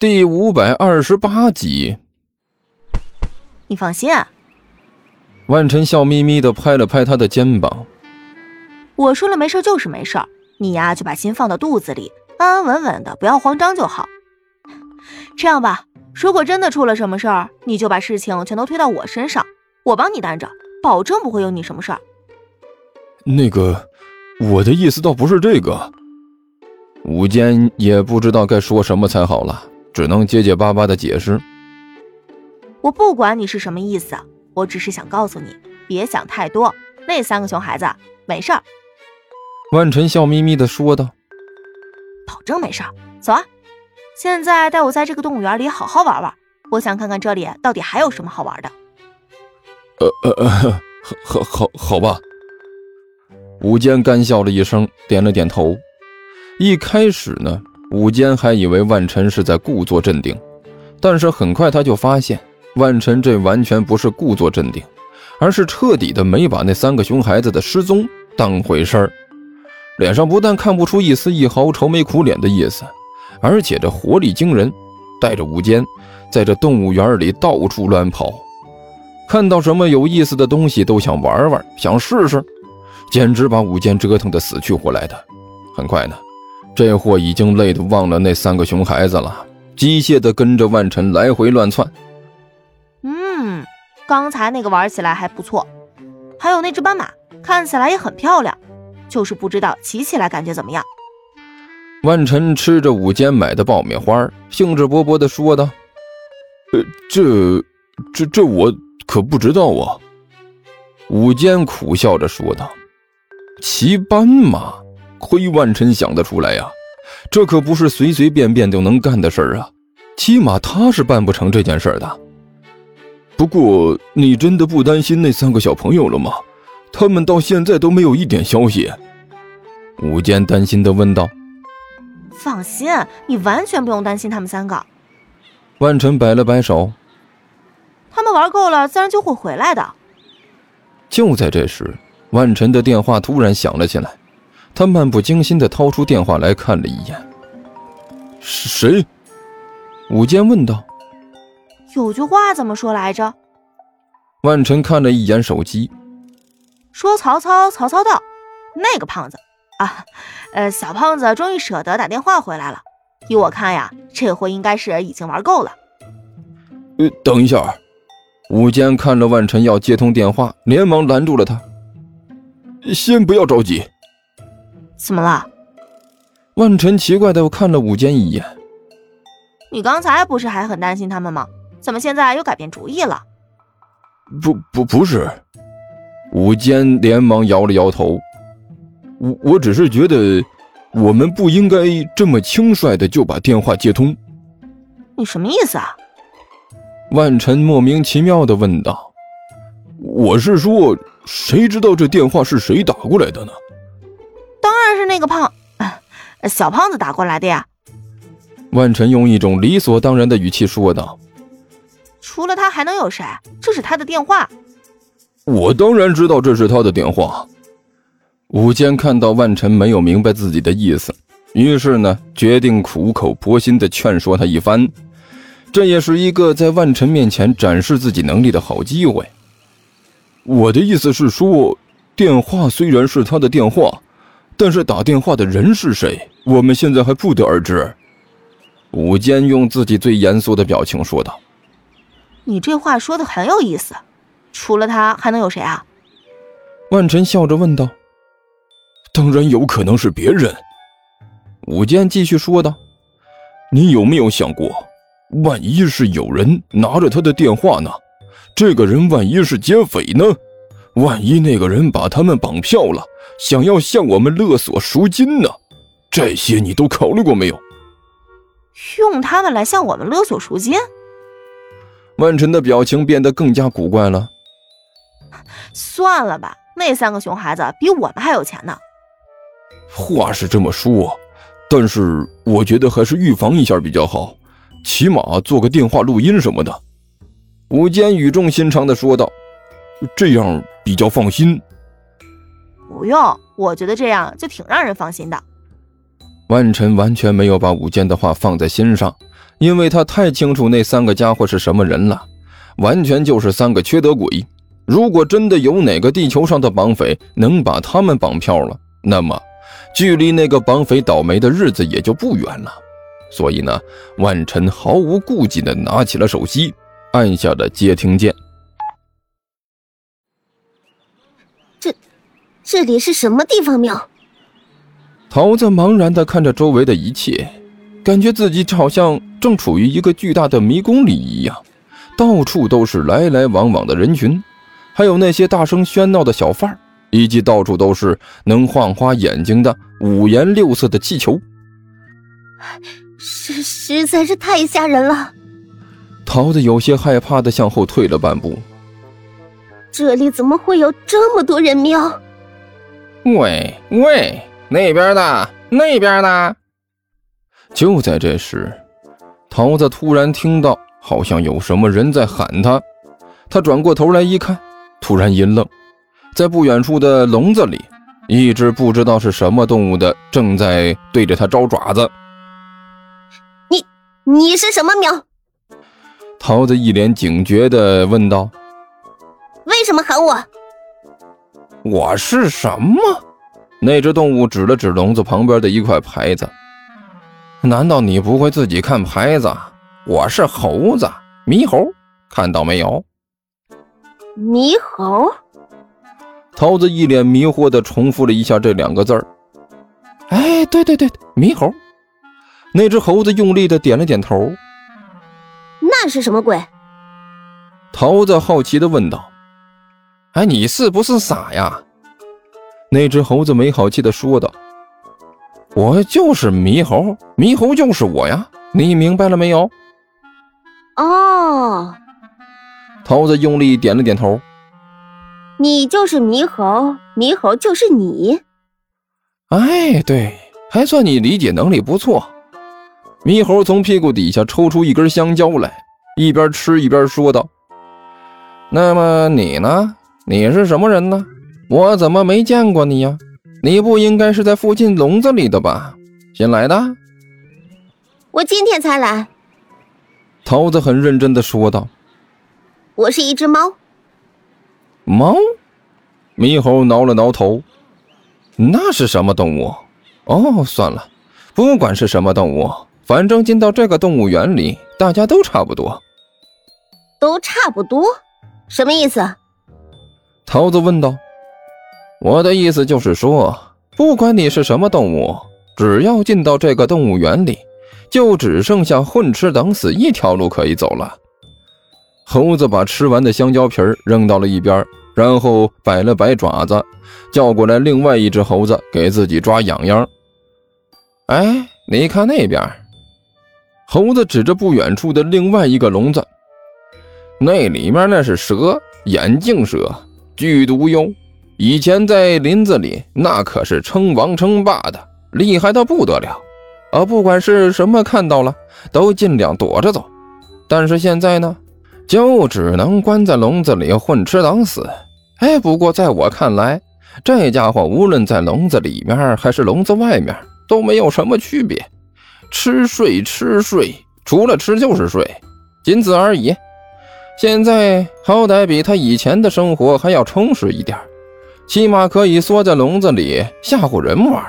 第五百二十八集。你放心啊，万晨笑眯眯的拍了拍他的肩膀。我说了没事就是没事，你呀就把心放到肚子里，安安稳稳的，不要慌张就好。这样吧，如果真的出了什么事儿，你就把事情全都推到我身上，我帮你担着，保证不会有你什么事儿。那个，我的意思倒不是这个。吴坚也不知道该说什么才好了。只能结结巴巴的解释。我不管你是什么意思，我只是想告诉你，别想太多。那三个熊孩子没事儿。万晨笑眯眯的说道：“保证没事儿。走啊，现在带我在这个动物园里好好玩玩。我想看看这里到底还有什么好玩的。”呃呃呃，好好好吧。吴坚干笑了一声，点了点头。一开始呢。武坚还以为万晨是在故作镇定，但是很快他就发现，万晨这完全不是故作镇定，而是彻底的没把那三个熊孩子的失踪当回事儿，脸上不但看不出一丝一毫愁眉苦脸的意思，而且这活力惊人，带着武坚在这动物园里到处乱跑，看到什么有意思的东西都想玩玩，想试试，简直把武坚折腾的死去活来的。很快呢。这货已经累得忘了那三个熊孩子了，机械的跟着万晨来回乱窜。嗯，刚才那个玩起来还不错，还有那只斑马，看起来也很漂亮，就是不知道骑起来感觉怎么样。万晨吃着午间买的爆米花，兴致勃勃地说道：“呃，这、这、这我可不知道啊。”午间苦笑着说道：“骑斑马。”亏万晨想得出来呀，这可不是随随便便就能干的事儿啊，起码他是办不成这件事的。不过，你真的不担心那三个小朋友了吗？他们到现在都没有一点消息。武坚担心的问道。放心，你完全不用担心他们三个。万晨摆了摆手。他们玩够了，自然就会回来的。就在这时，万晨的电话突然响了起来。他漫不经心地掏出电话来看了一眼，是谁？武坚问道。有句话怎么说来着？万晨看了一眼手机，说曹操，曹操到。那个胖子啊，呃，小胖子终于舍得打电话回来了。依我看呀，这货应该是已经玩够了。呃，等一下，武坚看着万晨要接通电话，连忙拦住了他。先不要着急。怎么了？万晨奇怪的看了武坚一眼。你刚才不是还很担心他们吗？怎么现在又改变主意了？不不不是，武坚连忙摇了摇头。我我只是觉得，我们不应该这么轻率的就把电话接通。你什么意思啊？万晨莫名其妙的问道。我是说，谁知道这电话是谁打过来的呢？是那个胖小胖子打过来的呀。万晨用一种理所当然的语气说道：“除了他还能有谁？这是他的电话。”我当然知道这是他的电话。武坚看到万晨没有明白自己的意思，于是呢，决定苦口婆心的劝说他一番。这也是一个在万晨面前展示自己能力的好机会。我的意思是说，电话虽然是他的电话。但是打电话的人是谁？我们现在还不得而知。武坚用自己最严肃的表情说道：“你这话说的很有意思，除了他还能有谁啊？”万晨笑着问道：“当然有可能是别人。”武坚继续说道：“你有没有想过，万一是有人拿着他的电话呢？这个人万一是劫匪呢？万一那个人把他们绑票了？”想要向我们勒索赎金呢？这些你都考虑过没有？用他们来向我们勒索赎金？万晨的表情变得更加古怪了。算了吧，那三个熊孩子比我们还有钱呢。话是这么说，但是我觉得还是预防一下比较好，起码做个电话录音什么的。吴坚语重心长的说道：“这样比较放心。”不用，我觉得这样就挺让人放心的。万晨完全没有把武坚的话放在心上，因为他太清楚那三个家伙是什么人了，完全就是三个缺德鬼。如果真的有哪个地球上的绑匪能把他们绑票了，那么距离那个绑匪倒霉的日子也就不远了。所以呢，万晨毫无顾忌地拿起了手机，按下了接听键。这，这里是什么地方庙？桃子茫然地看着周围的一切，感觉自己好像正处于一个巨大的迷宫里一样，到处都是来来往往的人群，还有那些大声喧闹的小贩以及到处都是能晃花眼睛的五颜六色的气球。实实在是太吓人了。桃子有些害怕的向后退了半步。这里怎么会有这么多人庙？喂喂，那边的，那边的。就在这时，桃子突然听到好像有什么人在喊他。他转过头来一看，突然一愣，在不远处的笼子里，一只不知道是什么动物的正在对着他招爪子。你是什么喵？桃子一脸警觉的问道：“为什么喊我？”我是什么？那只动物指了指笼子旁边的一块牌子。难道你不会自己看牌子？我是猴子，猕猴，看到没有？猕猴。桃子一脸迷惑的重复了一下这两个字儿。哎，对对对，猕猴。那只猴子用力的点了点头。那是什么鬼？桃子好奇的问道。“哎，你是不是傻呀？”那只猴子没好气的说道。“我就是猕猴，猕猴就是我呀，你明白了没有？”哦。桃子用力点了点头。“你就是猕猴，猕猴就是你。”哎，对，还算你理解能力不错。猕猴从屁股底下抽出一根香蕉来，一边吃一边说道：“那么你呢？你是什么人呢？我怎么没见过你呀？你不应该是在附近笼子里的吧？新来的？我今天才来。”桃子很认真的说道：“我是一只猫。”猫？猕猴挠了挠头：“那是什么动物？哦，算了，不管是什么动物。”反正进到这个动物园里，大家都差不多。都差不多？什么意思？桃子问道。我的意思就是说，不管你是什么动物，只要进到这个动物园里，就只剩下混吃等死一条路可以走了。猴子把吃完的香蕉皮扔到了一边，然后摆了摆爪子，叫过来另外一只猴子给自己抓痒痒。哎，你看那边。猴子指着不远处的另外一个笼子，那里面那是蛇，眼镜蛇，剧毒哟！以前在林子里那可是称王称霸的，厉害的不得了。啊，不管是什么看到了，都尽量躲着走。但是现在呢，就只能关在笼子里混吃等死。哎，不过在我看来，这家伙无论在笼子里面还是笼子外面，都没有什么区别。吃睡吃睡，除了吃就是睡，仅此而已。现在好歹比他以前的生活还要充实一点，起码可以缩在笼子里吓唬人玩。